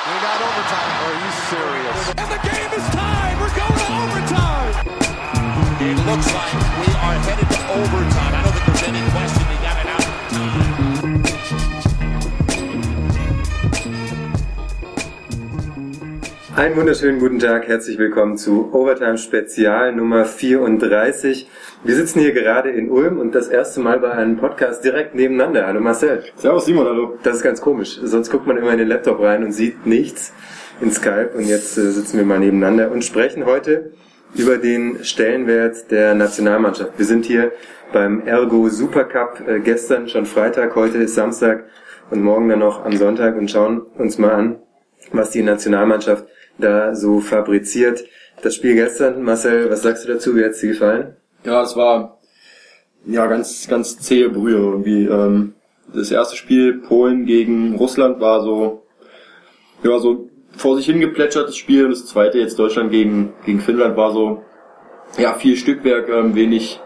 We got overtime. Are you serious? And the game is tied. We're going to overtime. It looks like we are headed to overtime. I don't think there's any question they got it out time. Einen wunderschönen guten Tag, herzlich willkommen zu Overtime Spezial Nummer 34. Wir sitzen hier gerade in Ulm und das erste Mal bei einem Podcast direkt nebeneinander. Hallo Marcel. Servus Simon, hallo. Das ist ganz komisch. Sonst guckt man immer in den Laptop rein und sieht nichts in Skype und jetzt äh, sitzen wir mal nebeneinander und sprechen heute über den Stellenwert der Nationalmannschaft. Wir sind hier beim Ergo Supercup äh, gestern schon Freitag, heute ist Samstag und morgen dann noch am Sonntag und schauen uns mal an, was die Nationalmannschaft da so fabriziert. Das Spiel gestern, Marcel, was sagst du dazu? Wie hat es dir gefallen? Ja, es war ja ganz, ganz zähe Brühe irgendwie. Ähm, das erste Spiel Polen gegen Russland war so, ja, so vor sich hingeplätschertes Spiel und das zweite jetzt Deutschland gegen, gegen Finnland war so, ja, viel Stückwerk, ähm, wenig,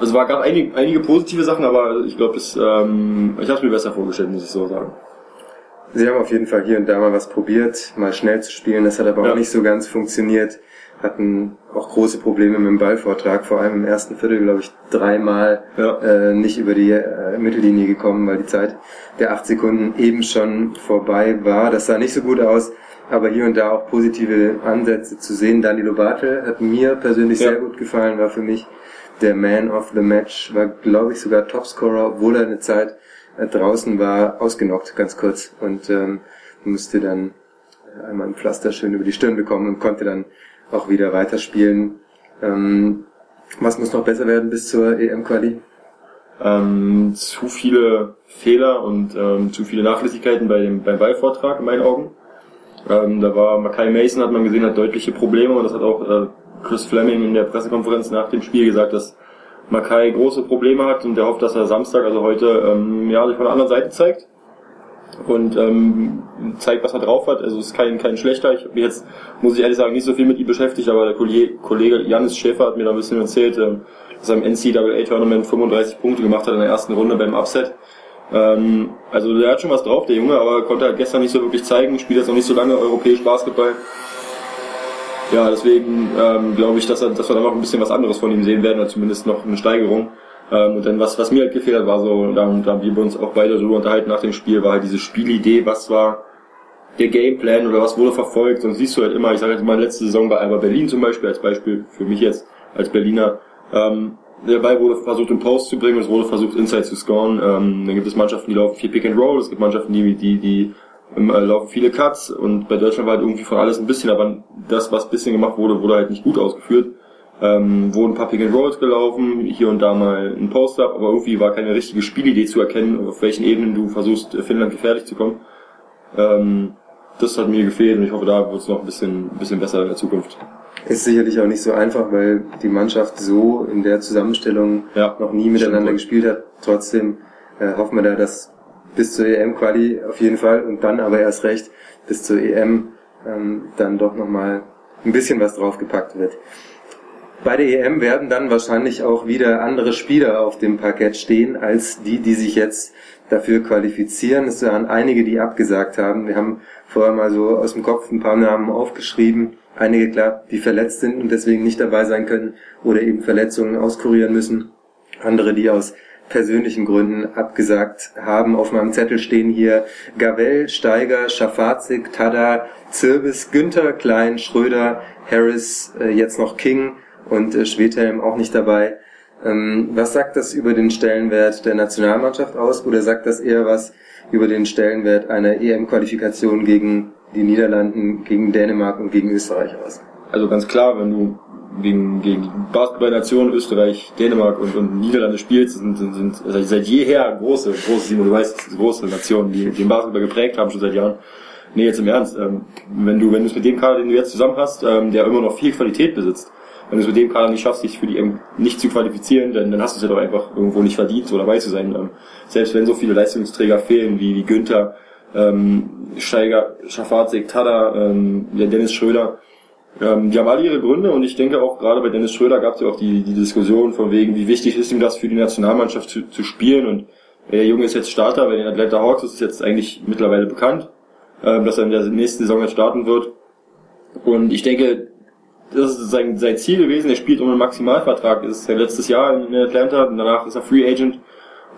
also war gab einige, einige positive Sachen, aber ich glaube, ähm, ich habe es mir besser vorgestellt, muss ich so sagen. Sie haben auf jeden Fall hier und da mal was probiert, mal schnell zu spielen. Das hat aber Ja. auch nicht so ganz funktioniert. Hatten auch große Probleme mit dem Ballvortrag, vor allem im ersten Viertel, glaube ich, dreimal Ja. äh, nicht über die äh, Mittellinie gekommen, weil die Zeit der acht Sekunden eben schon vorbei war. Das sah nicht so gut aus, aber hier und da auch positive Ansätze zu sehen. Danilo Bartel hat mir persönlich Ja. sehr gut gefallen, war für mich der Man of the Match, war, glaube ich, sogar Topscorer, obwohl er eine Zeit äh, draußen war, ausgenockt, ganz kurz, und ähm, musste dann einmal ein Pflaster schön über die Stirn bekommen und konnte dann auch wieder weiterspielen. Ähm, was muss noch besser werden bis zur EM-Quali? Ähm, zu viele Fehler und ähm, zu viele Nachlässigkeiten bei dem, beim Ballvortrag in meinen Augen. Ähm, da war Mackay Mason, hat man gesehen, hat deutliche Probleme und das hat auch äh, Chris Fleming in der Pressekonferenz nach dem Spiel gesagt, dass Mackay große Probleme hat und der hofft, dass er Samstag, also heute, ähm, ja, sich von der anderen Seite zeigt und ähm, zeigt, was er drauf hat. Also ist kein, kein schlechter. Ich habe jetzt, muss ich ehrlich sagen, nicht so viel mit ihm beschäftigt, aber der Kollege, Kollege Janis Schäfer hat mir da ein bisschen erzählt, ähm, dass er im NCAA-Tournament 35 Punkte gemacht hat in der ersten Runde beim Upset. Ähm, also der hat schon was drauf, der Junge, aber konnte halt gestern nicht so wirklich zeigen, spielt jetzt noch nicht so lange europäisch Basketball. Ja, deswegen ähm, glaube ich, dass, er, dass wir da noch ein bisschen was anderes von ihm sehen werden, oder zumindest noch eine Steigerung. Ähm, und dann was, was mir halt gefehlt hat, war so, da, da haben wir uns auch beide darüber unterhalten nach dem Spiel, war halt diese Spielidee, was war der Gameplan oder was wurde verfolgt. Und siehst du halt immer, ich sage halt mal letzte Saison bei Alba Berlin zum Beispiel, als Beispiel für mich jetzt als Berliner, ähm, der Ball wurde versucht im Post zu bringen es wurde versucht Inside zu scoren. Ähm, dann gibt es Mannschaften, die laufen viel Pick and Roll, es gibt Mannschaften, die, die, die ähm, äh, laufen viele Cuts und bei Deutschland war halt irgendwie von alles ein bisschen, aber das, was bisschen gemacht wurde, wurde halt nicht gut ausgeführt. Ähm, wurden ein paar Pick and Rolls gelaufen, hier und da mal ein Post-Up, aber irgendwie war keine richtige Spielidee zu erkennen, auf welchen Ebenen du versuchst, äh, Finnland gefährlich zu kommen. Ähm, das hat mir gefehlt und ich hoffe, da wird es noch ein bisschen, ein bisschen besser in der Zukunft. Ist sicherlich auch nicht so einfach, weil die Mannschaft so in der Zusammenstellung Ja, noch nie miteinander gespielt hat. Trotzdem äh, hoffen wir da, dass bis zur EM-Quali auf jeden Fall und dann aber erst recht bis zur EM ähm, dann doch nochmal ein bisschen was draufgepackt wird. Bei der EM werden dann wahrscheinlich auch wieder andere Spieler auf dem Parkett stehen, als die, die sich jetzt dafür qualifizieren. Es waren einige, die abgesagt haben. Wir haben vorher mal so aus dem Kopf ein paar Namen aufgeschrieben. Einige, klar, die verletzt sind und deswegen nicht dabei sein können oder eben Verletzungen auskurieren müssen. Andere, die aus persönlichen Gründen abgesagt haben. Auf meinem Zettel stehen hier Gavel, Steiger, Schafazik, Tada, Zirbis, Günther, Klein, Schröder, Harris, äh, jetzt noch King und äh, Schwedhelm auch nicht dabei. Ähm, was sagt das über den Stellenwert der Nationalmannschaft aus oder sagt das eher was über den Stellenwert einer EM-Qualifikation gegen die Niederlanden, gegen Dänemark und gegen Österreich aus? Also ganz klar, wenn du gegen, gegen die Basketballnationen Österreich, Dänemark und, und Niederlande spielst, sind, sind, sind seit- jeher große, große, Simon, du weißt, große Nationen, die den Basketball geprägt haben schon seit Jahren. Nee, jetzt im Ernst, ähm, wenn du, wenn du es mit dem Kader, den du jetzt zusammen hast, ähm, der immer noch viel Qualität besitzt, wenn du es mit dem Kader nicht schaffst, dich für die EM nicht zu qualifizieren, dann, dann hast du es ja doch einfach irgendwo nicht verdient, so dabei zu sein. Ähm, selbst wenn so viele Leistungsträger fehlen, wie, wie Günther, ähm, Steiger, Schafazik, Tada, ähm, der Dennis Schröder, ähm, die haben alle ihre Gründe und ich denke auch gerade bei Dennis Schröder gab es ja auch die, die Diskussion von wegen, wie wichtig ist ihm das für die Nationalmannschaft zu, zu spielen und der Junge ist jetzt Starter, bei den Atlanta Hawks ist es jetzt eigentlich mittlerweile bekannt. äh, dass er in der nächsten Saison jetzt starten wird. Und ich denke, das ist sein, sein Ziel gewesen. Er spielt um einen Maximalvertrag. Das ist ja letztes Jahr in Atlanta und danach ist er Free Agent.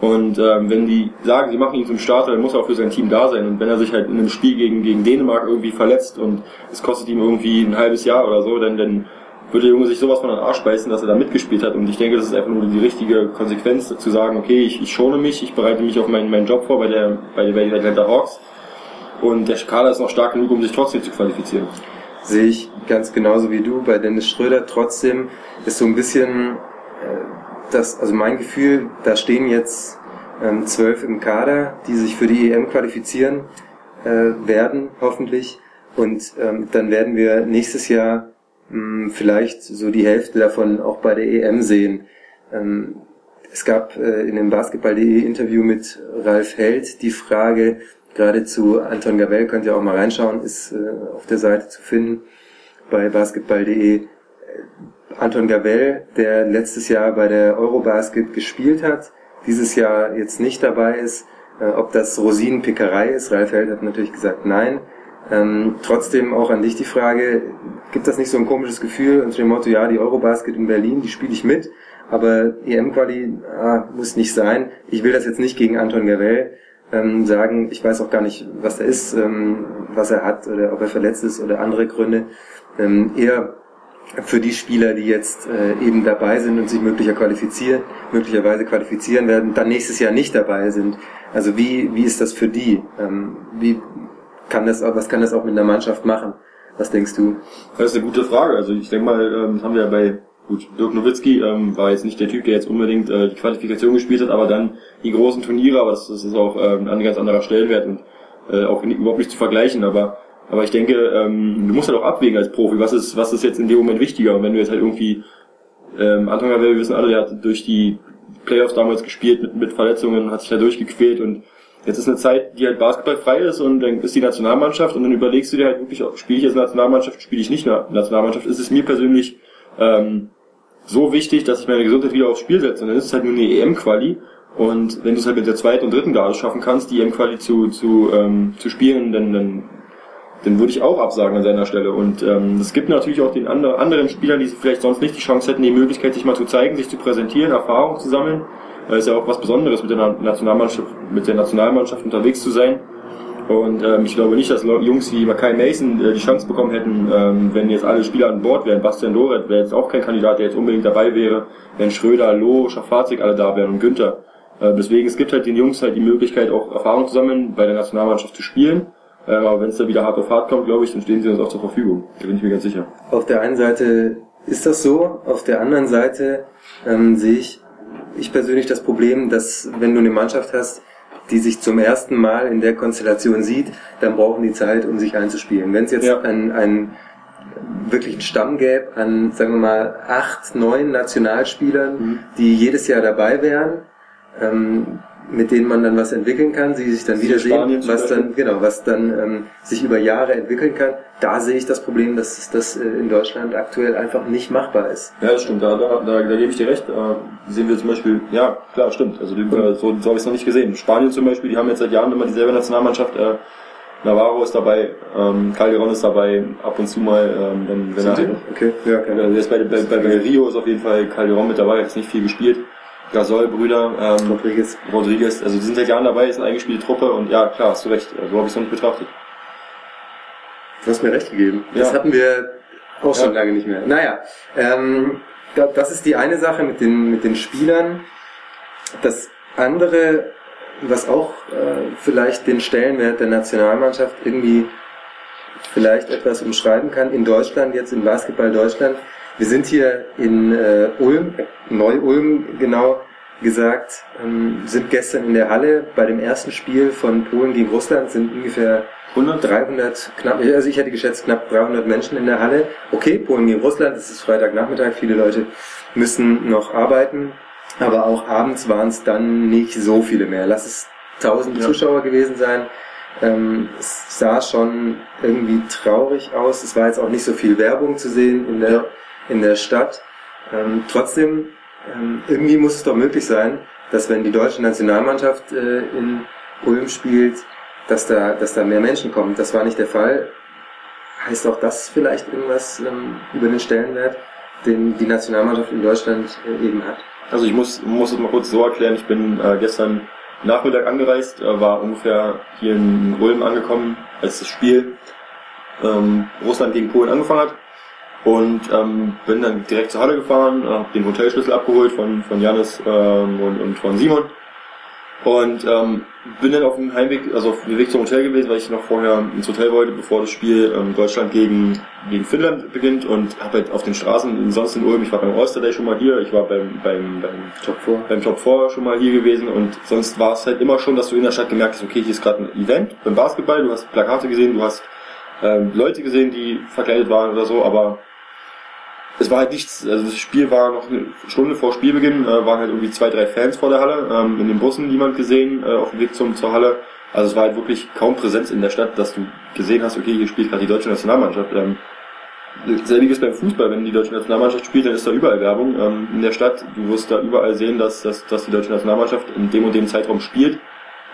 Und ähm, wenn die sagen, sie machen ihn zum Starter, dann muss er auch für sein Team da sein. Und wenn er sich halt in einem Spiel gegen, gegen Dänemark irgendwie verletzt und es kostet ihm irgendwie ein halbes Jahr oder so, dann, dann würde der Junge sich sowas von den Arsch beißen, dass er da mitgespielt hat. Und ich denke, das ist einfach nur die richtige Konsequenz, zu sagen, okay, ich, ich schone mich, ich bereite mich auf meinen, meinen Job vor bei der, bei, bei den Atlanta Hawks. Und der Kader ist noch stark genug, um sich trotzdem zu qualifizieren. Sehe ich ganz genauso wie du bei Dennis Schröder. Trotzdem ist so ein bisschen äh, das, also mein Gefühl, da stehen jetzt ähm, zwölf im Kader, die sich für die EM qualifizieren äh, werden, hoffentlich. Und ähm, dann werden wir nächstes Jahr hm, vielleicht so die Hälfte davon auch bei der EM sehen. Ähm, es gab äh, in dem Basketball.de Interview mit Ralf Held die Frage, gerade zu Anton Gabel, könnt ihr auch mal reinschauen, ist äh, auf der Seite zu finden bei basketball.de. Anton Gabel, der letztes Jahr bei der Eurobasket gespielt hat, dieses Jahr jetzt nicht dabei ist, äh, ob das Rosinenpickerei ist. Ralf Held hat natürlich gesagt nein. Ähm, trotzdem auch an dich die Frage, gibt das nicht so ein komisches Gefühl unter dem Motto, ja, die Eurobasket in Berlin, die spiele ich mit, aber EM-Quali ah, muss nicht sein. Ich will das jetzt nicht gegen Anton Gabel ähm, sagen, ich weiß auch gar nicht, was er ist, ähm, was er hat oder ob er verletzt ist oder andere Gründe. Ähm, eher für die Spieler, die jetzt äh, eben dabei sind und sich möglicher qualifizieren, möglicherweise qualifizieren werden, dann nächstes Jahr nicht dabei sind. Also wie, wie ist das für die? Ähm, wie kann das, was kann das auch mit einer Mannschaft machen? Was denkst du? Das ist eine gute Frage. Also ich denke mal, ähm, haben wir ja bei gut, Dirk Nowitzki ähm, war jetzt nicht der Typ, der jetzt unbedingt äh, die Qualifikation gespielt hat, aber dann die großen Turniere, aber das, das ist auch ähm, ein ganz anderer Stellenwert und äh, auch überhaupt nicht zu vergleichen, aber aber ich denke, ähm, du musst halt auch abwägen als Profi, was ist, was ist jetzt in dem Moment wichtiger. Und wenn du jetzt halt irgendwie, ähm, Anton Gavel, wir wissen alle, der hat durch die Playoffs damals gespielt mit, mit Verletzungen, hat sich da durchgequält und jetzt ist eine Zeit, die halt basketballfrei ist und dann ist die Nationalmannschaft und dann überlegst du dir halt wirklich, spiele ich jetzt Nationalmannschaft, spiele ich nicht Nationalmannschaft. Ist es mir persönlich ähm, so wichtig, dass ich meine Gesundheit wieder aufs Spiel setze und dann ist es halt nur eine EM-Quali und wenn du es halt mit der zweiten und dritten Garde schaffen kannst, die EM-Quali zu, zu, ähm, zu spielen, dann, dann den würde ich auch absagen an seiner Stelle. Und ähm, es gibt natürlich auch den andre, anderen Spielern, die vielleicht sonst nicht die Chance hätten, die Möglichkeit, sich mal zu zeigen, sich zu präsentieren, Erfahrung zu sammeln. Weil es ja auch was Besonderes, mit der Nationalmannschaft, mit der Nationalmannschaft unterwegs zu sein. Und ähm, ich glaube nicht, dass Jungs wie Makai Mason äh, die Chance bekommen hätten, ähm, wenn jetzt alle Spieler an Bord wären. Bastian Doret wäre jetzt auch kein Kandidat, der jetzt unbedingt dabei wäre, wenn Schröder, Loh, Schafazik alle da wären und Günther. Äh, deswegen, es gibt halt den Jungs halt die Möglichkeit, auch Erfahrung zu sammeln, bei der Nationalmannschaft zu spielen äh, aber wenn es da wieder hart auf hart kommt, glaube ich, dann stehen sie uns auch zur Verfügung. Da bin ich mir ganz sicher. Auf der einen Seite ist das so, auf der anderen Seite ähm, sehe ich, ich persönlich das Problem, dass wenn du eine Mannschaft hast, die sich zum ersten Mal in der Konstellation sieht, dann brauchen die Zeit, um sich einzuspielen. Wenn es jetzt ja. ein, ein wirklich einen Stamm gäbe an, sagen wir mal, acht, neun Nationalspielern, mhm. die jedes Jahr dabei wären, ähm, mit denen man dann was entwickeln kann, sie sich dann wiedersehen, was dann, genau, was dann ähm, sich über Jahre entwickeln kann. Da sehe ich das Problem, dass das äh, in Deutschland aktuell einfach nicht machbar ist. Ja, das stimmt, da, da, da, da gebe ich dir recht. Äh, sehen wir zum Beispiel, ja, klar, stimmt. Also äh, so, so habe ich es noch nicht gesehen. Spanien zum Beispiel, die haben jetzt seit Jahren immer dieselbe Nationalmannschaft. Äh, Navarro ist dabei, ähm, Calderon ist dabei, ab und zu mal, ähm, wenn, wenn er. Okay, ja, okay. Also jetzt bei, bei, bei, bei Rio ist auf jeden Fall Calderon mit dabei, hat nicht viel gespielt. Gasol-Brüder, ähm, Rodriguez. Rodriguez, also die sind seit Jahren dabei, ist eine eingespielte Truppe und ja, klar, hast du recht, so habe ich es noch nicht betrachtet. Du hast mir recht gegeben. Ja. Das hatten wir auch schon ja. lange nicht mehr. Naja, ähm, das ist die eine Sache mit den, mit den Spielern. Das andere, was auch äh, vielleicht den Stellenwert der Nationalmannschaft irgendwie vielleicht etwas umschreiben kann, in Deutschland, jetzt im Basketball Deutschland, wir sind hier in äh, Ulm, Neu-Ulm genau gesagt, ähm, sind gestern in der Halle bei dem ersten Spiel von Polen gegen Russland, sind ungefähr 100, 300, knapp, also ich hätte geschätzt knapp 300 Menschen in der Halle. Okay, Polen gegen Russland, es ist Freitagnachmittag, viele Leute müssen noch arbeiten, aber auch abends waren es dann nicht so viele mehr. Lass es 1000 ja. Zuschauer gewesen sein. Ähm, es sah schon irgendwie traurig aus. Es war jetzt auch nicht so viel Werbung zu sehen in der ja in der Stadt. Ähm, trotzdem, ähm, irgendwie muss es doch möglich sein, dass wenn die deutsche Nationalmannschaft äh, in Ulm spielt, dass da, dass da mehr Menschen kommen. Das war nicht der Fall. Heißt auch das vielleicht irgendwas ähm, über den Stellenwert, den die Nationalmannschaft in Deutschland äh, eben hat? Also ich muss, muss es mal kurz so erklären, ich bin äh, gestern Nachmittag angereist, äh, war ungefähr hier in Ulm angekommen, als das Spiel ähm, Russland gegen Polen angefangen hat. Und ähm, bin dann direkt zur Halle gefahren, hab den Hotelschlüssel abgeholt von, von Janis ähm, und, und von Simon. Und ähm, bin dann auf dem Heimweg, also auf dem Weg zum Hotel gewesen, weil ich noch vorher ins Hotel wollte, bevor das Spiel ähm, Deutschland gegen, gegen Finnland beginnt und habe halt auf den Straßen, sonst in Ulm, ich war beim Oyster Day schon mal hier, ich war beim, beim, beim Top 4. beim Top 4 schon mal hier gewesen und sonst war es halt immer schon, dass du in der Stadt gemerkt hast, okay, hier ist gerade ein Event beim Basketball, du hast Plakate gesehen, du hast ähm, Leute gesehen, die verkleidet waren oder so, aber es war halt nichts, also das Spiel war noch eine Stunde vor Spielbeginn, äh, waren halt irgendwie zwei, drei Fans vor der Halle, ähm, in den Bussen niemand gesehen, äh, auf dem Weg zum, zur Halle. Also es war halt wirklich kaum Präsenz in der Stadt, dass du gesehen hast, okay, hier spielt gerade die deutsche Nationalmannschaft. Ähm, selbiges beim Fußball, wenn die deutsche Nationalmannschaft spielt, dann ist da überall Werbung ähm, in der Stadt. Du wirst da überall sehen, dass, dass, dass die deutsche Nationalmannschaft in dem und dem Zeitraum spielt.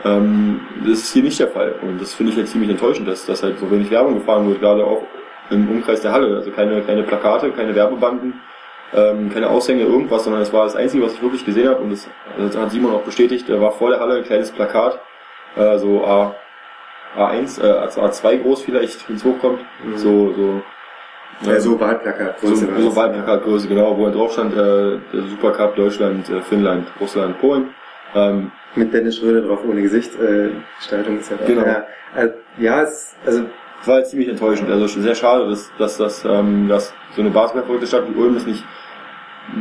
Ähm, das ist hier nicht der Fall. Und das finde ich halt ziemlich enttäuschend, dass, dass halt so wenig Werbung gefahren wird, gerade auch im Umkreis der Halle. Also keine, keine Plakate, keine Werbebanden, ähm, keine Aushänge, irgendwas, sondern es war das Einzige, was ich wirklich gesehen habe und das, das hat Simon auch bestätigt. Da war vor der Halle ein kleines Plakat, äh, so A, A1, äh, A2 groß vielleicht, wenn es hochkommt. Mhm. So, so Ja, so Wahlplakat. so, so Wahlplakatgröße, genau, wo er drauf stand, äh, der Supercup Deutschland, äh, Finnland, Russland, Polen. Ähm, Mit Dennis Schröder drauf ohne Gesicht. Äh, Gestaltung ja Genau. Ja, äh, ja es, also war halt ziemlich enttäuschend. Also sehr schade, dass, dass, dass, ähm, dass so eine basketballverrückte Stadt wie Ulm es nicht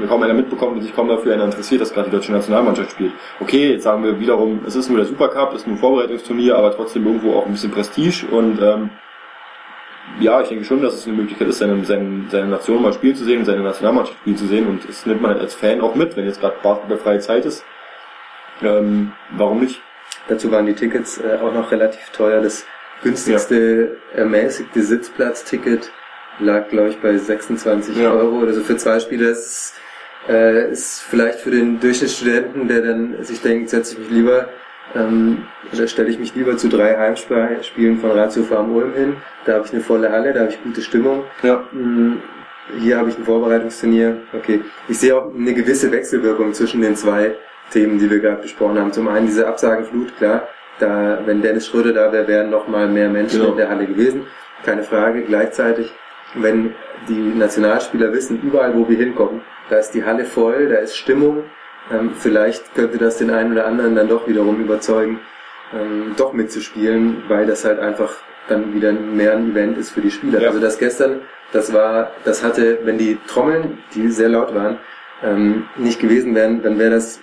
kaum einer mitbekommt und sich kaum dafür einer interessiert, dass gerade die deutsche Nationalmannschaft spielt. Okay, jetzt sagen wir wiederum, es ist nur der Supercup, es ist nur ein Vorbereitungsturnier, aber trotzdem irgendwo auch ein bisschen Prestige und ähm, ja, ich denke schon, dass es eine Möglichkeit ist, seine, seine, seine Nation mal spielen zu sehen, seine Nationalmannschaft spielen zu sehen und das nimmt man halt als Fan auch mit, wenn jetzt gerade basketballfreie Zeit ist. Ähm, warum nicht? dazu waren die Tickets äh, auch noch relativ teuer. Das günstigste ermäßigte Sitzplatzticket lag, glaube ich, bei 26 Ja. Euro oder so für zwei Spieler. Das ist, äh, ist vielleicht für den Durchschnittsstudenten, der dann sich denkt, setze ich mich lieber ähm, oder stelle ich mich lieber zu drei Heimspielen von Ratio Farm Ulm hin. Da habe ich eine volle Halle, da habe ich gute Stimmung. Ja. Mm, Hier habe ich ein Vorbereitungsturnier. Okay. Ich sehe auch eine gewisse Wechselwirkung zwischen den zwei Themen, die wir gerade besprochen haben. Zum einen diese Absagenflut, klar. Da, wenn Dennis Schröder da wäre, wären noch mal mehr Menschen Genau. in der Halle gewesen. Keine Frage. Gleichzeitig, wenn die Nationalspieler wissen, überall wo wir hinkommen, da ist die Halle voll, da ist Stimmung. Ähm, vielleicht könnte das den einen oder anderen dann doch wiederum überzeugen, ähm, doch mitzuspielen, weil das halt einfach dann wieder mehr ein Event ist für die Spieler. Ja. Also das gestern, das war, das hatte, wenn die Trommeln, die sehr laut waren, ähm, nicht gewesen wären, dann wäre das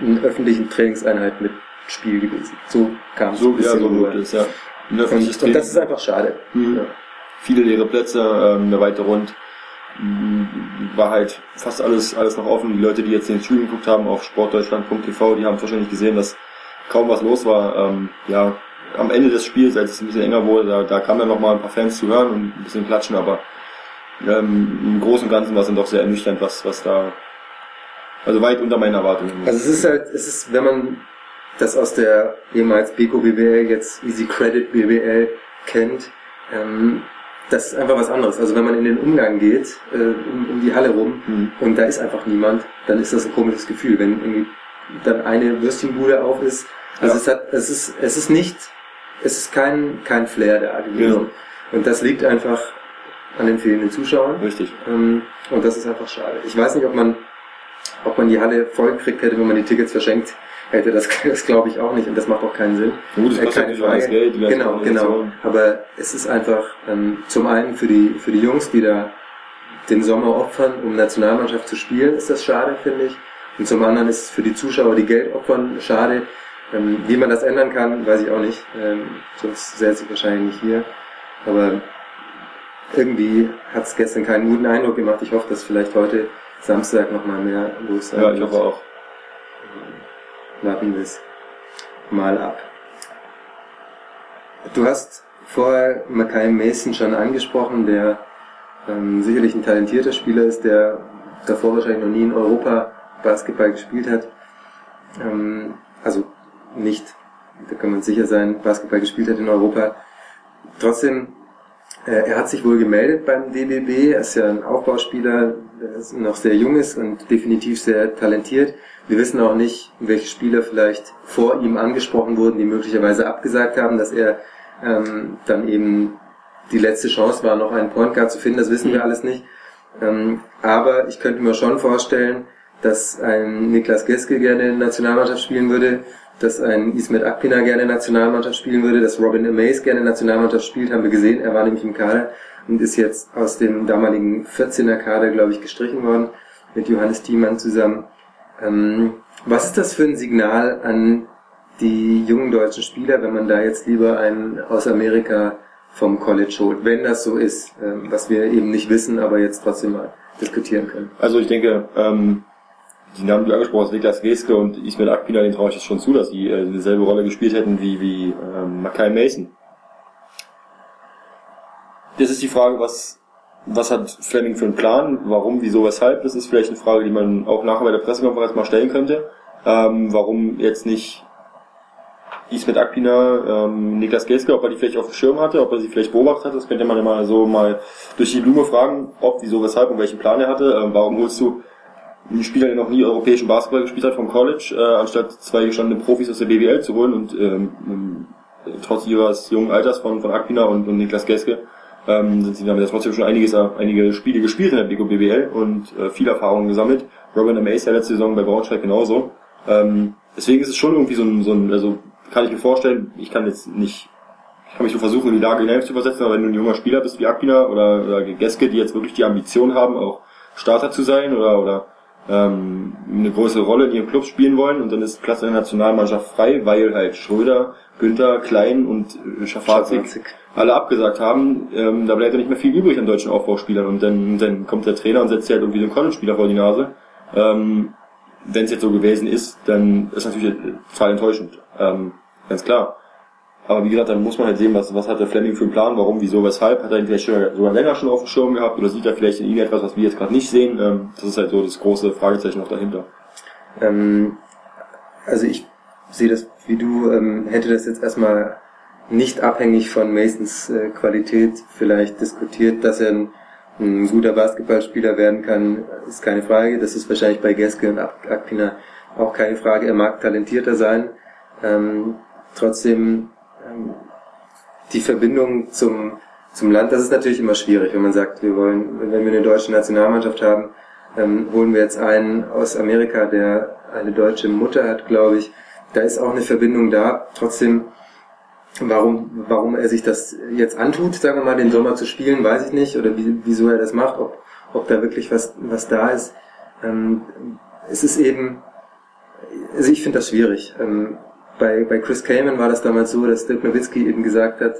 eine öffentliche Trainingseinheit mit Spiel gewesen. So kam es So, ein ja, so wird es, ja. Und, und das ist einfach schade. Mhm. Ja. viele leere Plätze, ähm, eine weite Rund. Mhm, War halt fast alles, alles noch offen. Die Leute, die jetzt den Stream geguckt haben auf sportdeutschland.tv, die haben wahrscheinlich gesehen, dass kaum was los war. Ähm, ja, am Ende des Spiels, als es ein bisschen enger wurde, da, da kamen dann noch mal ein paar Fans zu hören und ein bisschen klatschen, aber ähm, im Großen und Ganzen war es dann doch sehr ernüchternd, was, was da, also weit unter meinen Erwartungen. Also es ist halt, es ist, wenn man das aus der ehemals Beko BBL, jetzt Easy Credit BBL kennt, ähm, das ist einfach was anderes. Also wenn man in den Umgang geht, äh, um, um die Halle rum, Mhm. und da ist einfach niemand, dann ist das ein komisches Gefühl, wenn irgendwie dann eine Würstchenbude auf ist. Also Ja. es hat, es ist, es ist nicht, es ist kein, kein Flair da gewesen. Genau. Und das liegt einfach an den fehlenden Zuschauern. Richtig. Ähm, und das ist einfach schade. Ich weiß nicht, ob man, ob man die Halle voll gekriegt hätte, wenn man die Tickets verschenkt hätte. Das, das glaube ich auch nicht und das macht auch keinen Sinn. Gut, das Äh, kostet natürlich auch alles Geld, die genau, genau. Aber es ist einfach ähm, zum einen für die, für die Jungs, die da den Sommer opfern, um Nationalmannschaft zu spielen, ist das schade, finde ich. Und zum anderen ist es für die Zuschauer, die Geld opfern, schade. Ähm, wie man das ändern kann, weiß ich auch nicht. Ähm, sonst säße ich wahrscheinlich nicht hier. Aber irgendwie hat es gestern keinen guten Eindruck gemacht. Ich hoffe, dass vielleicht heute Samstag nochmal mehr los sein Ja, ich hoffe auch. Warten wir es mal ab. Du hast vorher Mackay Mason schon angesprochen, der ähm, sicherlich ein talentierter Spieler ist, der davor wahrscheinlich noch nie in Europa Basketball gespielt hat. Ähm, also nicht da kann man sicher sein, Basketball gespielt hat in Europa. Trotzdem, er hat sich wohl gemeldet beim DBB, er ist ja ein Aufbauspieler, der noch sehr jung ist und definitiv sehr talentiert. Wir wissen auch nicht, welche Spieler vielleicht vor ihm angesprochen wurden, die möglicherweise abgesagt haben, dass er ähm, dann eben die letzte Chance war, noch einen Point Guard zu finden, das wissen wir alles nicht. Ähm, aber ich könnte mir schon vorstellen, dass ein Niklas Geske gerne in der Nationalmannschaft spielen würde, dass ein Ismet Akpina gerne Nationalmannschaft spielen würde, dass Robin Amaze gerne Nationalmannschaft spielt, haben wir gesehen, er war nämlich im Kader und ist jetzt aus dem damaligen 14er Kader, glaube ich, gestrichen worden, mit Johannes Thiemann zusammen. Ähm, was ist das für ein Signal an die jungen deutschen Spieler, wenn man da jetzt lieber einen aus Amerika vom College holt, wenn das so ist, ähm, was wir eben nicht wissen, aber jetzt trotzdem mal diskutieren können. Also ich denke, ähm, die Namen, die du angesprochen hast, Niklas Geske und Ismail Akpina, den traue ich jetzt schon zu, dass die äh, dieselbe Rolle gespielt hätten wie, wie ähm, Mackay Mason. Das ist die Frage, was, was hat Fleming für einen Plan? Warum, wieso, weshalb? Das ist vielleicht eine Frage, die man auch nachher bei der Pressekonferenz mal stellen könnte. Ähm, warum jetzt nicht Ismet Akpina, ähm, Niklas Geske, ob er die vielleicht auf dem Schirm hatte, ob er sie vielleicht beobachtet hat, das könnte man ja mal so mal durch die Blume fragen, ob, wieso, weshalb und welchen Plan er hatte. Ähm, warum holst du einen Spieler, der noch nie europäischen Basketball gespielt hat vom College, äh, anstatt zwei gestandene Profis aus der BWL zu holen und ähm, trotz ihres jungen Alters von, von Akpina und, und Niklas Geske ähm, sind sie damit ja trotzdem schon einiges, einige Spiele gespielt in der Beko BWL und äh, viel Erfahrung gesammelt. Robin Amaze ja letzte Saison bei Braunschweig genauso. Ähm, deswegen ist es schon irgendwie so ein, so ein also kann ich mir vorstellen, ich kann jetzt nicht, ich kann mich nur versuchen, in die Lage hinein zu übersetzen, aber wenn du ein junger Spieler bist wie Akpina oder, oder Geske, die jetzt wirklich die Ambition haben, auch Starter zu sein oder, oder ähm, eine größere Rolle in ihren Clubs spielen wollen und dann ist Platz in der Nationalmannschaft frei, weil halt Schröder, Günther, Klein und äh, Schafazik alle abgesagt haben, ähm, da bleibt ja nicht mehr viel übrig an deutschen Aufbauspielern und dann, dann kommt der Trainer und setzt halt irgendwie den College-Spieler vor die Nase. Ähm, wenn es jetzt so gewesen ist, dann ist natürlich total enttäuschend. Ähm, ganz klar. Aber wie gesagt, dann muss man halt sehen, was, was hat der Fleming für einen Plan, warum, wieso, weshalb. Hat er ihn vielleicht sogar länger schon auf dem Schirm gehabt oder sieht er vielleicht in ihm etwas, was wir jetzt gerade nicht sehen? Ähm, das ist halt so das große Fragezeichen noch dahinter. Ähm, also ich sehe das wie du, ähm, hätte das jetzt erstmal nicht abhängig von Masons äh, Qualität vielleicht diskutiert, dass er ein ein guter Basketballspieler werden kann, ist keine Frage. Das ist wahrscheinlich bei Geske und Akpina auch keine Frage. Er mag talentierter sein. Ähm, trotzdem die Verbindung zum, zum Land, das ist natürlich immer schwierig, wenn man sagt, wir wollen, wenn wir eine deutsche Nationalmannschaft haben, ähm, holen wir jetzt einen aus Amerika, der eine deutsche Mutter hat, glaube ich. Da ist auch eine Verbindung da. Trotzdem Warum, warum er sich das jetzt antut, sagen wir mal, den Sommer zu spielen, weiß ich nicht, oder wie, wieso er das macht, ob, ob da wirklich was, was da ist. Ähm, es ist eben, also ich finde das schwierig. Ähm, bei, bei Chris Kamen war das damals so, dass Dirk Nowitzki eben gesagt hat,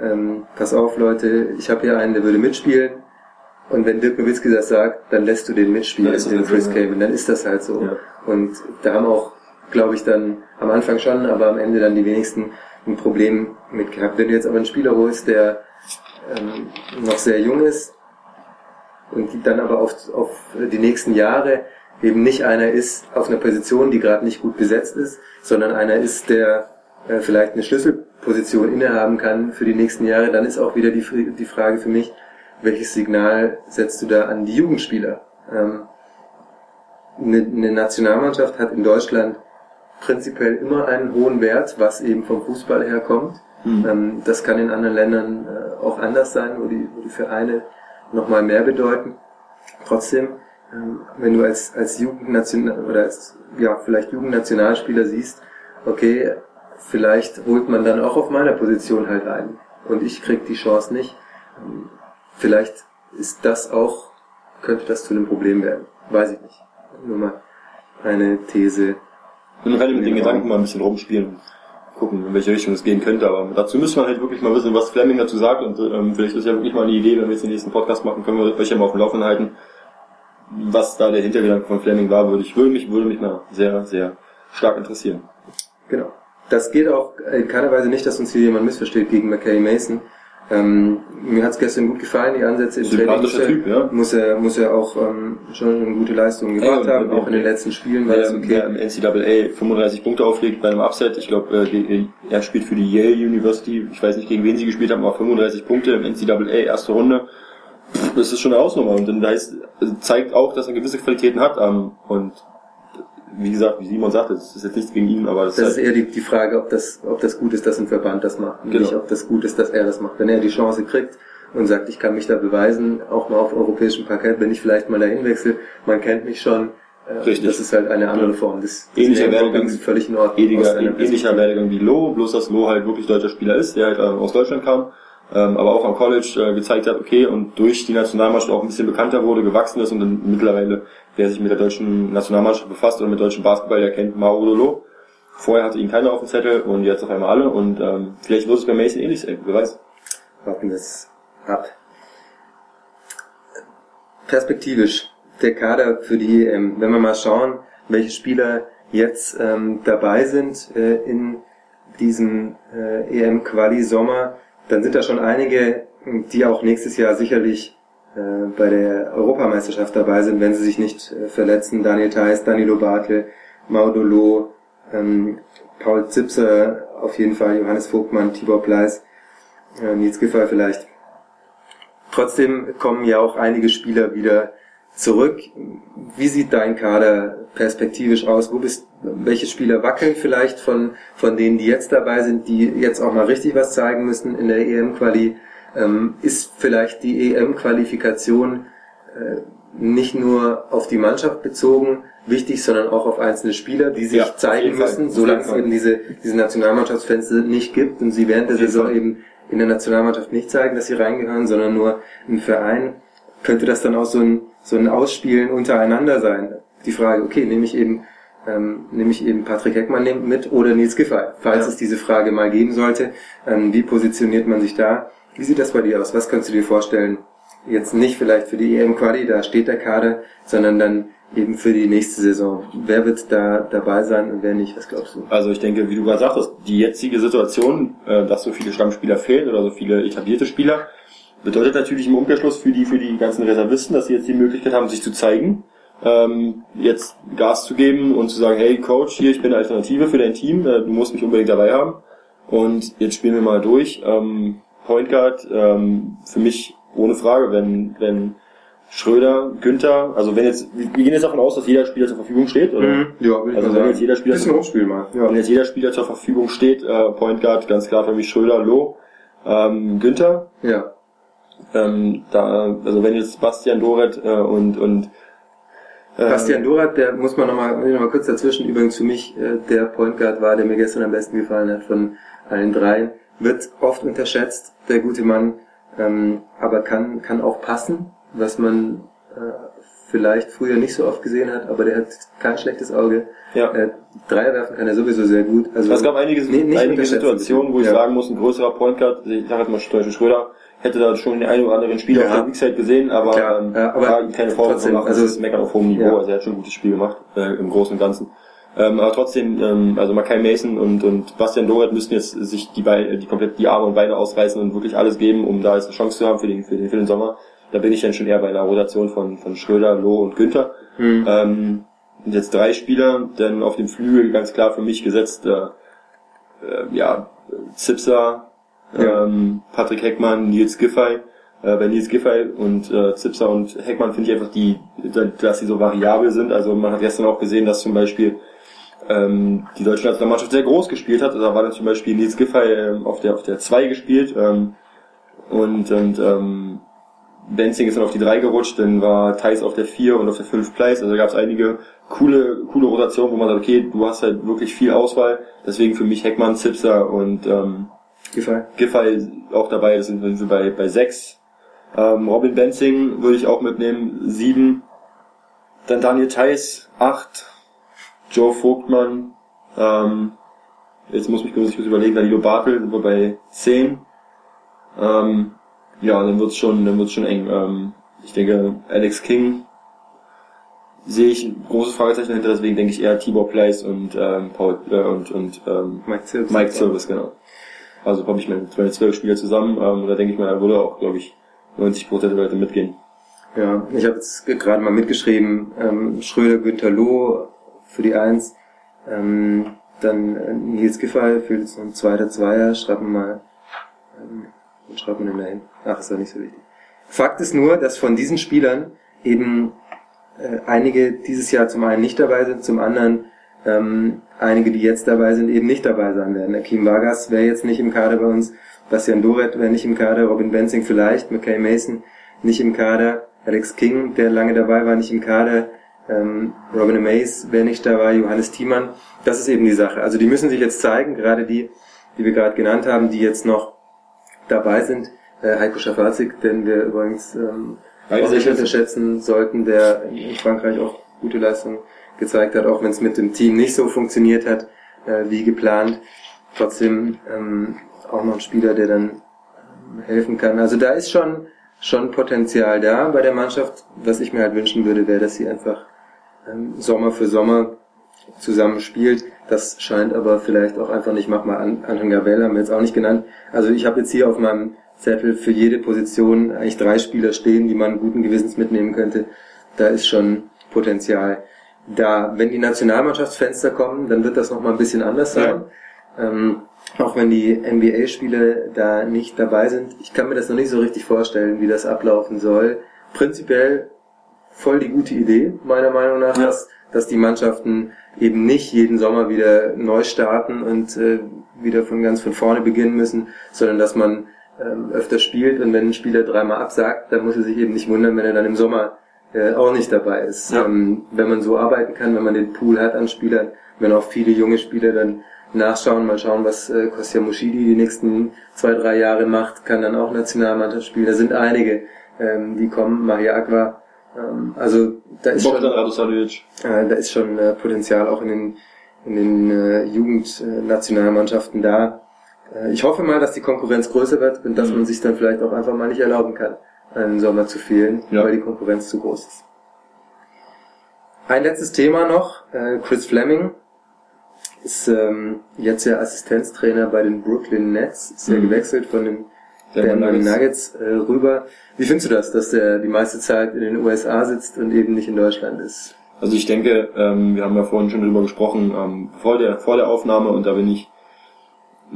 ähm, pass auf Leute, ich habe hier einen, der würde mitspielen. Und wenn Dirk Nowitzki das sagt, dann lässt du den mitspielen, den Chris Kamen. Dann ist das halt so. Ja. Und da haben auch, glaube ich, dann am Anfang schon, aber am Ende dann die wenigsten ein Problem mit gehabt. Wenn du jetzt aber einen Spieler holst, der ähm, noch sehr jung ist und dann aber auf, auf die nächsten Jahre eben nicht einer ist auf einer Position, die gerade nicht gut besetzt ist, sondern einer ist, der äh, vielleicht eine Schlüsselposition innehaben kann für die nächsten Jahre, dann ist auch wieder die, die Frage für mich, welches Signal setzt du da an die Jugendspieler? Ähm, eine, eine Nationalmannschaft hat in Deutschland prinzipiell immer einen hohen Wert, was eben vom Fußball herkommt. Mhm. Ähm, das kann in anderen Ländern äh, auch anders sein, wo die, wo die Vereine nochmal mehr bedeuten. Trotzdem, wenn du als, als Jugendnational oder als, ja, vielleicht Jugendnationalspieler siehst, okay, vielleicht holt man dann auch auf meiner Position halt ein und ich krieg die Chance nicht. Ähm, vielleicht ist das auch, könnte das zu einem Problem werden. Weiß ich nicht. Nur mal eine These, man kann mit den Gedanken mal ein bisschen rumspielen gucken, in welche Richtung es gehen könnte. Aber dazu müssen wir halt wirklich mal wissen, was Fleming dazu sagt. Und ähm, vielleicht ist ja wirklich mal eine Idee, wenn wir jetzt den nächsten Podcast machen, können wir euch ja mal auf dem Laufenden halten, was da der Hintergedanke von Fleming war. Würde ich würde mich würde mich mal sehr sehr stark interessieren. Genau. Das geht auch in keiner Weise nicht, dass uns hier jemand missversteht gegen McKay Mason. Ähm, mir hat's gestern gut gefallen, die Ansätze im Training. Muss Typ, ja. muss er, muss er auch ähm, schon eine gute Leistung gebracht Ja, haben, auch in den letzten Spielen war Weil das er okay. im NCAA 35 Punkte auflegt bei einem Upset. Ich glaube, äh, er spielt für die Yale University. Ich weiß nicht, gegen wen sie gespielt haben, aber 35 Punkte im NCAA, erste Runde. Das ist schon eine Hausnummer. Und dann heißt, zeigt auch, dass er gewisse Qualitäten hat. Ähm, und wie gesagt, wie Simon sagte, das ist jetzt nichts gegen ihn, aber das, Das ist ist halt, eher die, die Frage, ob das, ob das gut ist, dass ein Verband das macht. Genau. Nicht, ob das gut ist, dass er das macht. Wenn er die Chance kriegt und sagt, ich kann mich da beweisen, auch mal auf europäischem Parkett, wenn ich vielleicht mal dahin wechsle, man kennt mich schon. äh, Richtig. Das ist halt eine andere Form des, des Ähnlicher Werdegang. völlig in Ordnung. ähnlicher, ähnlicher. Werdegang wie Lo, bloß dass Lo halt wirklich deutscher Spieler ist, der halt ähm, aus Deutschland kam, ähm, aber auch am College äh, gezeigt hat, okay, und durch die Nationalmannschaft auch ein bisschen bekannter wurde, gewachsen ist und dann mittlerweile, wer sich mit der deutschen Nationalmannschaft befasst oder mit deutschem Basketball, der kennt Mauro Lo. Vorher hatte ihn keiner auf dem Zettel und jetzt auf einmal alle und ähm, vielleicht wird es bei Mason ähnlich sein, wer weiß. Warten wir es ab. Perspektivisch, der Kader für die EM, wenn wir mal schauen, welche Spieler jetzt ähm, dabei sind äh, in diesem äh, EM-Quali-Sommer, dann sind da schon einige, die auch nächstes Jahr sicherlich äh, bei der Europameisterschaft dabei sind, wenn sie sich nicht äh, verletzen. Daniel Theiss, Danilo Bartel, Maudolo, ähm, Paul Zipser, auf jeden Fall Johannes Vogtmann, Tibor Pleiss, äh, Nils Giffey vielleicht. Trotzdem kommen ja auch einige Spieler wieder zurück. Wie sieht dein Kader perspektivisch aus? Wo bist, welche Spieler wackeln vielleicht von, von denen, die jetzt dabei sind, die jetzt auch mal richtig was zeigen müssen in der EM-Quali? Ähm, ist vielleicht die EM-Qualifikation äh, nicht nur auf die Mannschaft bezogen wichtig, sondern auch auf einzelne Spieler, die sich Ja, zeigen müssen, solange es eben diese, diese Nationalmannschaftsfenster nicht gibt und sie während der Saison Fall. eben in der Nationalmannschaft nicht zeigen, dass sie reingehören, sondern nur im Verein, könnte das dann auch so ein, so ein Ausspielen untereinander sein. Die Frage, okay, nehme ich eben, ähm, nehme ich eben Patrick Heckmann mit oder Nils Giffey, falls Ja. es diese Frage mal geben sollte. Ähm, wie positioniert man sich da? Wie sieht das bei dir aus? Was kannst du dir vorstellen? Jetzt nicht vielleicht für die EM-Quali, da steht der Kader, sondern dann eben für die nächste Saison. Wer wird da dabei sein und wer nicht? Was glaubst du? Also ich denke, wie du gerade sagtest, die jetzige Situation, äh, dass so viele Stammspieler fehlen oder so viele etablierte Spieler, bedeutet natürlich im Umkehrschluss für die, für die ganzen Reservisten, dass sie jetzt die Möglichkeit haben, sich zu zeigen, ähm, jetzt Gas zu geben und zu sagen, hey Coach, hier, ich bin eine Alternative für dein Team, äh, du musst mich unbedingt dabei haben und jetzt spielen wir mal durch. Ähm, Point Guard, ähm, für mich ohne Frage, wenn, wenn Schröder, Günther, also wenn jetzt, wir gehen jetzt davon aus, dass jeder Spieler zur Verfügung steht, oder? Ja, würde Also wenn jetzt jeder Spieler Bisschen Hochspiel mal. Ja. wenn jetzt jeder Spieler zur Verfügung steht, äh, Point Guard, ganz klar für mich Schröder, Loh, ähm, Günther, ja. Ähm, da, also wenn jetzt Bastian Doret äh, und, und äh, Bastian Dorat, der muss man nochmal noch mal kurz dazwischen, übrigens für mich äh, der Point Guard war, der mir gestern am besten gefallen hat von allen dreien, wird oft unterschätzt, der gute Mann, ähm, aber kann, kann auch passen, was man äh, vielleicht früher nicht so oft gesehen hat, aber der hat kein schlechtes Auge. Ja. Äh, Dreier werfen kann er sowieso sehr gut. Also es gab einige, Nee, einige Situationen, wo ich ja. sagen muss, ein größerer Point Guard, ich sag jetzt mal Steuerchen Schröder, hätte da schon den einen oder anderen Spieler Ja. auf der Weakside gesehen, aber, Klar, ähm, ja, aber keine machen, also- das ist Meckern auf hohem Niveau, Ja. also er hat schon ein gutes Spiel gemacht, äh, im Großen und Ganzen. Ähm, aber trotzdem, ähm, also Makai Mason und, und Bastian Doret müssten jetzt sich die, Beine, die komplett die Arme und Beine ausreißen und wirklich alles geben, um da jetzt eine Chance zu haben für den, für den, für den Sommer. Da bin ich dann schon eher bei einer Rotation von, von Schröder, Loh und Günther. Mhm. Ähm, und jetzt drei Spieler, dann auf dem Flügel ganz klar für mich gesetzt, äh, äh, ja, Zipser, Ja. ähm, Patrick Heckmann, Nils Giffey. Äh, bei Nils Giffey und äh, Zipser und Heckmann finde ich einfach die, dass sie so variabel sind. Also man hat gestern auch gesehen, dass zum Beispiel ähm, die deutsche Nationalmannschaft sehr groß gespielt hat. Da war dann zum Beispiel Nils Giffey ähm, auf der auf der 2 gespielt ähm, und und ähm, Benzing ist dann auf die 3 gerutscht, dann war Thais auf der 4 und auf der 5 Place. Also da gab es einige coole, coole Rotationen, wo man sagt, okay, du hast halt wirklich viel Auswahl. Deswegen für mich Heckmann, Zipser und ähm, Gefallen. Giffey auch dabei, das sind wir bei, bei 6. Ähm, Robin Benzing würde ich auch mitnehmen, 7. Dann Daniel Theiss, 8. Joe Vogtmann, ähm, jetzt muss ich kurz überlegen, Danilo Bartel sind wir bei 10. Ähm, ja, dann wird's schon, dann wird's schon eng. Ähm, ich denke, Alex King sehe ich ein großes Fragezeichen dahinter, deswegen denke ich eher Tibor Place und ähm, Paul äh, und und ähm, Mike Zirps. Mike Service, genau. Also habe ich meine, meine zwölf Spieler zusammen ähm, da denke ich mal, da würde auch, glaube ich, 90 Prozent der Leute mitgehen. Ja, ich habe jetzt gerade mal mitgeschrieben, ähm, Schröder, Günther Loh für die Eins, ähm, dann äh, Nils Giffey jetzt noch ein zweiter Zweier, schreiben wir mal, ähm, schreibt man denn da hin? Ach, ist ja nicht so wichtig. Fakt ist nur, dass von diesen Spielern eben äh, einige dieses Jahr zum einen nicht dabei sind, zum anderen ähm, einige, die jetzt dabei sind, eben nicht dabei sein werden. Akim Vargas wäre jetzt nicht im Kader bei uns, Bastian Doret wäre nicht im Kader, Robin Benzing vielleicht, McKay Mason nicht im Kader, Alex King, der lange dabei war, nicht im Kader, ähm, Robin Mays wäre nicht dabei, Johannes Thiemann. Das ist eben die Sache. Also die müssen sich jetzt zeigen, gerade die, die wir gerade genannt haben, die jetzt noch dabei sind. Äh, Heiko Schafazik, den wir übrigens ähm, auch nicht unterschätzen sollten, der in Frankreich auch gute Leistungen gezeigt hat, auch wenn es mit dem Team nicht so funktioniert hat äh, wie geplant. Trotzdem ähm, auch noch ein Spieler, der dann ähm, helfen kann. Also da ist schon schon Potenzial da bei der Mannschaft. Was ich mir halt wünschen würde, wäre, dass sie einfach ähm, Sommer für Sommer zusammen spielt. Das scheint aber vielleicht auch einfach nicht machbar. Anton Gabel haben wir jetzt auch nicht genannt. Also ich habe jetzt hier auf meinem Zettel für jede Position eigentlich drei Spieler stehen, die man guten Gewissens mitnehmen könnte. Da ist schon Potenzial da. Wenn die Nationalmannschaftsfenster kommen, dann wird das nochmal ein bisschen anders sein. Ja. Ähm, auch wenn die NBA-Spiele da nicht dabei sind. Ich kann mir das noch nicht so richtig vorstellen, wie das ablaufen soll. Prinzipiell voll die gute Idee, meiner Meinung nach, ja. dass, dass die Mannschaften eben nicht jeden Sommer wieder neu starten und äh, wieder von ganz von vorne beginnen müssen, sondern dass man ähm, öfter spielt und wenn ein Spieler dreimal absagt, dann muss er sich eben nicht wundern, wenn er dann im Sommer äh, auch nicht dabei ist. Ja. Ähm, wenn man so arbeiten kann, wenn man den Pool hat an Spielern, wenn auch viele junge Spieler dann nachschauen, mal schauen, was äh, Kostja Mushidi die nächsten zwei, drei Jahre macht, kann dann auch Nationalmannschaft spielen. Da sind einige, ähm, die kommen, Maria Aqua, ähm, also da ist schon, äh, da ist schon äh, Potenzial auch in den, in den äh, Jugendnationalmannschaften da. Äh, ich hoffe mal, dass die Konkurrenz größer wird und dass mhm. man sich dann vielleicht auch einfach mal nicht erlauben kann, einen Sommer zu fehlen, ja. weil die Konkurrenz zu groß ist. Ein letztes Thema noch, äh, Chris Fleming ist ähm, jetzt ja Assistenztrainer bei den Brooklyn Nets, ist ja mhm. gewechselt von den Denver Nuggets, Nuggets äh, rüber. Wie findest du das, dass der die meiste Zeit in den USA sitzt und eben nicht in Deutschland ist? Also ich denke, ähm, wir haben ja vorhin schon darüber gesprochen, ähm, vor, der, vor der Aufnahme und da bin ich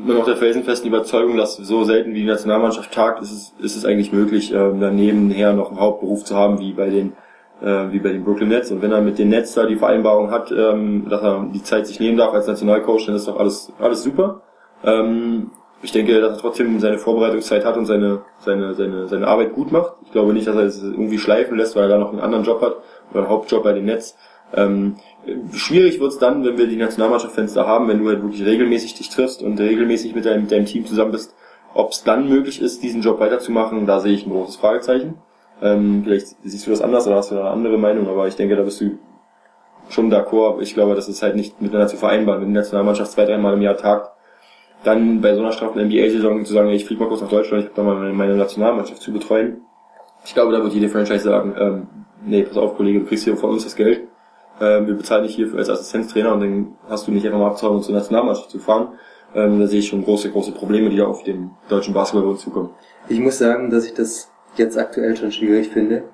immer noch der felsenfesten Überzeugung, dass so selten wie die Nationalmannschaft tagt, ist es, ist es eigentlich möglich, ähm, daneben her noch einen Hauptberuf zu haben, wie bei den äh, wie bei den Brooklyn Nets. Und wenn er mit den Nets da die Vereinbarung hat, ähm, dass er die Zeit sich nehmen darf als Nationalcoach, dann ist doch alles, alles super. Ähm, ich denke, dass er trotzdem seine Vorbereitungszeit hat und seine, seine, seine, seine Arbeit gut macht. Ich glaube nicht, dass er es irgendwie schleifen lässt, weil er da noch einen anderen Job hat oder einen Hauptjob bei den Nets. Ähm, schwierig wird's dann, wenn wir die Nationalmannschaftsfenster haben, wenn du halt wirklich regelmäßig dich triffst und regelmäßig mit deinem, mit deinem Team zusammen bist. Ob es dann möglich ist, diesen Job weiterzumachen, da sehe ich ein großes Fragezeichen. Ähm, vielleicht siehst du das anders oder hast du eine andere Meinung, aber ich denke, da bist du schon d'accord. Ich glaube, das ist halt nicht miteinander zu vereinbaren. Wenn die Nationalmannschaft zwei, dreimal im Jahr tagt, dann bei so einer straffen NBA-Saison zu sagen, ich fliege mal kurz nach Deutschland, ich habe da mal meine Nationalmannschaft zu betreuen. Ich glaube, da wird jede Franchise sagen, ähm, nee, pass auf, Kollege, du kriegst hier von uns das Geld. Ähm, wir bezahlen dich hier als Assistenztrainer und dann hast du nicht einfach mal Abzahlung zur Nationalmannschaft zu fahren. Ähm, da sehe ich schon große, große Probleme, die auf dem deutschen Basketball bei zukommen. Ich muss sagen, dass ich das jetzt aktuell schon schwierig finde.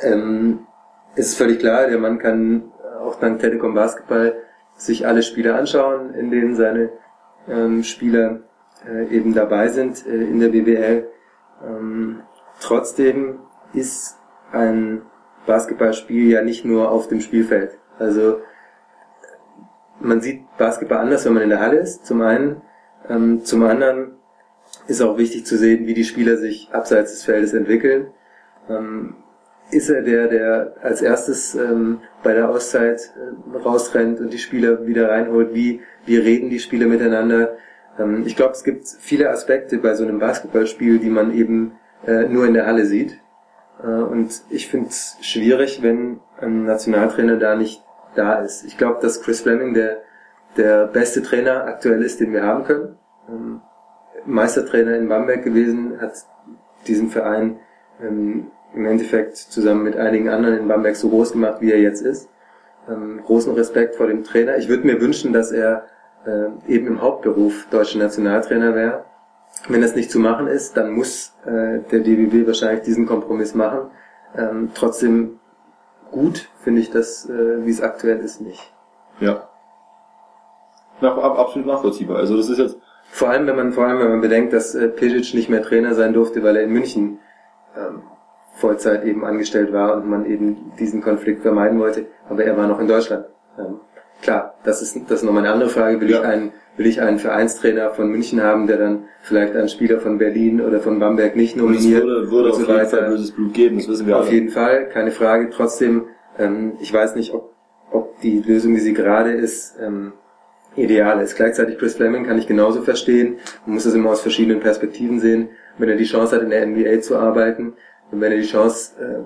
Ähm, es ist völlig klar, der Mann kann auch dank Telekom Basketball sich alle Spiele anschauen, in denen seine ähm, Spieler äh, eben dabei sind äh, in der BBL. Ähm, trotzdem ist ein Basketballspiel ja nicht nur auf dem Spielfeld. Also man sieht Basketball anders, wenn man in der Halle ist, zum einen. Ähm, zum anderen ist auch wichtig zu sehen, wie die Spieler sich abseits des Feldes entwickeln. Ähm, ist er der, der als erstes ähm, bei der Auszeit äh, rausrennt und die Spieler wieder reinholt? Wie, wie reden die Spieler miteinander? Ähm, ich glaube, es gibt viele Aspekte bei so einem Basketballspiel, die man eben äh, nur in der Halle sieht. Äh, und ich finde es schwierig, wenn ein Nationaltrainer da nicht da ist. Ich glaube, dass Chris Fleming der, der beste Trainer aktuell ist, den wir haben können. Ähm, Meistertrainer in Bamberg gewesen, hat diesen Verein ähm, im Endeffekt zusammen mit einigen anderen in Bamberg so groß gemacht, wie er jetzt ist. Ähm, großen Respekt vor dem Trainer. Ich würde mir wünschen, dass er äh, eben im Hauptberuf deutscher Nationaltrainer wäre. Wenn das nicht zu machen ist, dann muss äh, der DBB wahrscheinlich diesen Kompromiss machen. Ähm, trotzdem gut finde ich das, äh, wie es aktuell ist, nicht. Ja. Nach, ab, absolut nachvollziehbar. Also das ist jetzt. Vor allem, wenn man, vor allem, wenn man bedenkt, dass äh, Pesic nicht mehr Trainer sein durfte, weil er in München ähm, Vollzeit eben angestellt war und man eben diesen Konflikt vermeiden wollte, aber er war noch in Deutschland. Ähm, klar, das ist, das ist nochmal eine andere Frage. Will Ja. ich einen, will ich einen Vereinstrainer von München haben, der dann vielleicht einen Spieler von Berlin oder von Bamberg nicht Und es nominiert würde, würde und auf so jeden Fall weiter. böses Blut geben, das wissen wir Auf alle. jeden Fall, keine Frage. Trotzdem, ähm, ich weiß nicht, ob, ob die Lösung, wie sie gerade ist, ähm, ideal ist. Gleichzeitig Chris Fleming kann ich genauso verstehen. Man muss es immer aus verschiedenen Perspektiven sehen. Wenn er die Chance hat, in der NBA zu arbeiten und wenn er die Chance äh,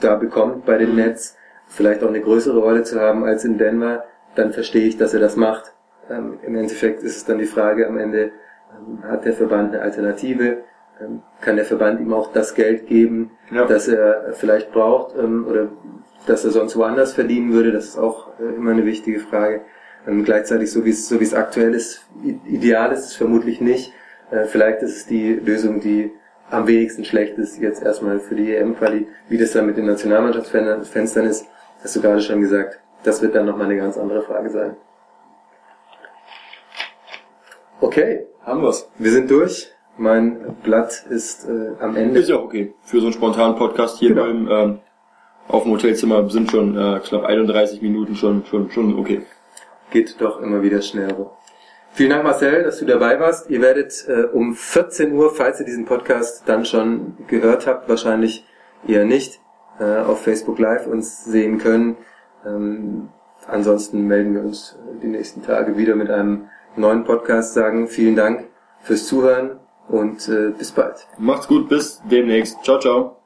da bekommt bei den Nets, vielleicht auch eine größere Rolle zu haben als in Denver, dann verstehe ich, dass er das macht. Ähm, Im Endeffekt ist es dann die Frage am Ende, ähm, hat der Verband eine Alternative? Ähm, kann der Verband ihm auch das Geld geben, Ja. das er vielleicht braucht ähm, oder dass er sonst woanders verdienen würde? Das ist auch äh, immer eine wichtige Frage. Ähm, gleichzeitig, so wie es so wie es aktuell ist, ideal ist es vermutlich nicht. Äh, vielleicht ist es die Lösung, die am wenigsten schlecht ist, jetzt erstmal für die EM-Quali. Wie das dann mit den Nationalmannschaftsfenstern ist, hast du gerade schon gesagt. Das wird dann nochmal eine ganz andere Frage sein. Okay, Haben wir's. wir sind durch. Mein Blatt ist äh, am Ende. Ist ja auch okay. Für so einen spontanen Podcast hier Genau. beim, ähm, auf dem Hotelzimmer sind schon, äh, knapp 31 Minuten schon, schon, schon okay. geht doch immer wieder schneller. Vielen Dank, Marcel, dass du dabei warst. Ihr werdet äh, um 14 Uhr, falls ihr diesen Podcast dann schon gehört habt, wahrscheinlich eher nicht, äh, auf Facebook Live uns sehen können. Ähm, ansonsten melden wir uns äh, die nächsten Tage wieder mit einem neuen Podcast. Sagen vielen Dank fürs Zuhören und äh, bis bald. Macht's gut, bis demnächst. Ciao, ciao.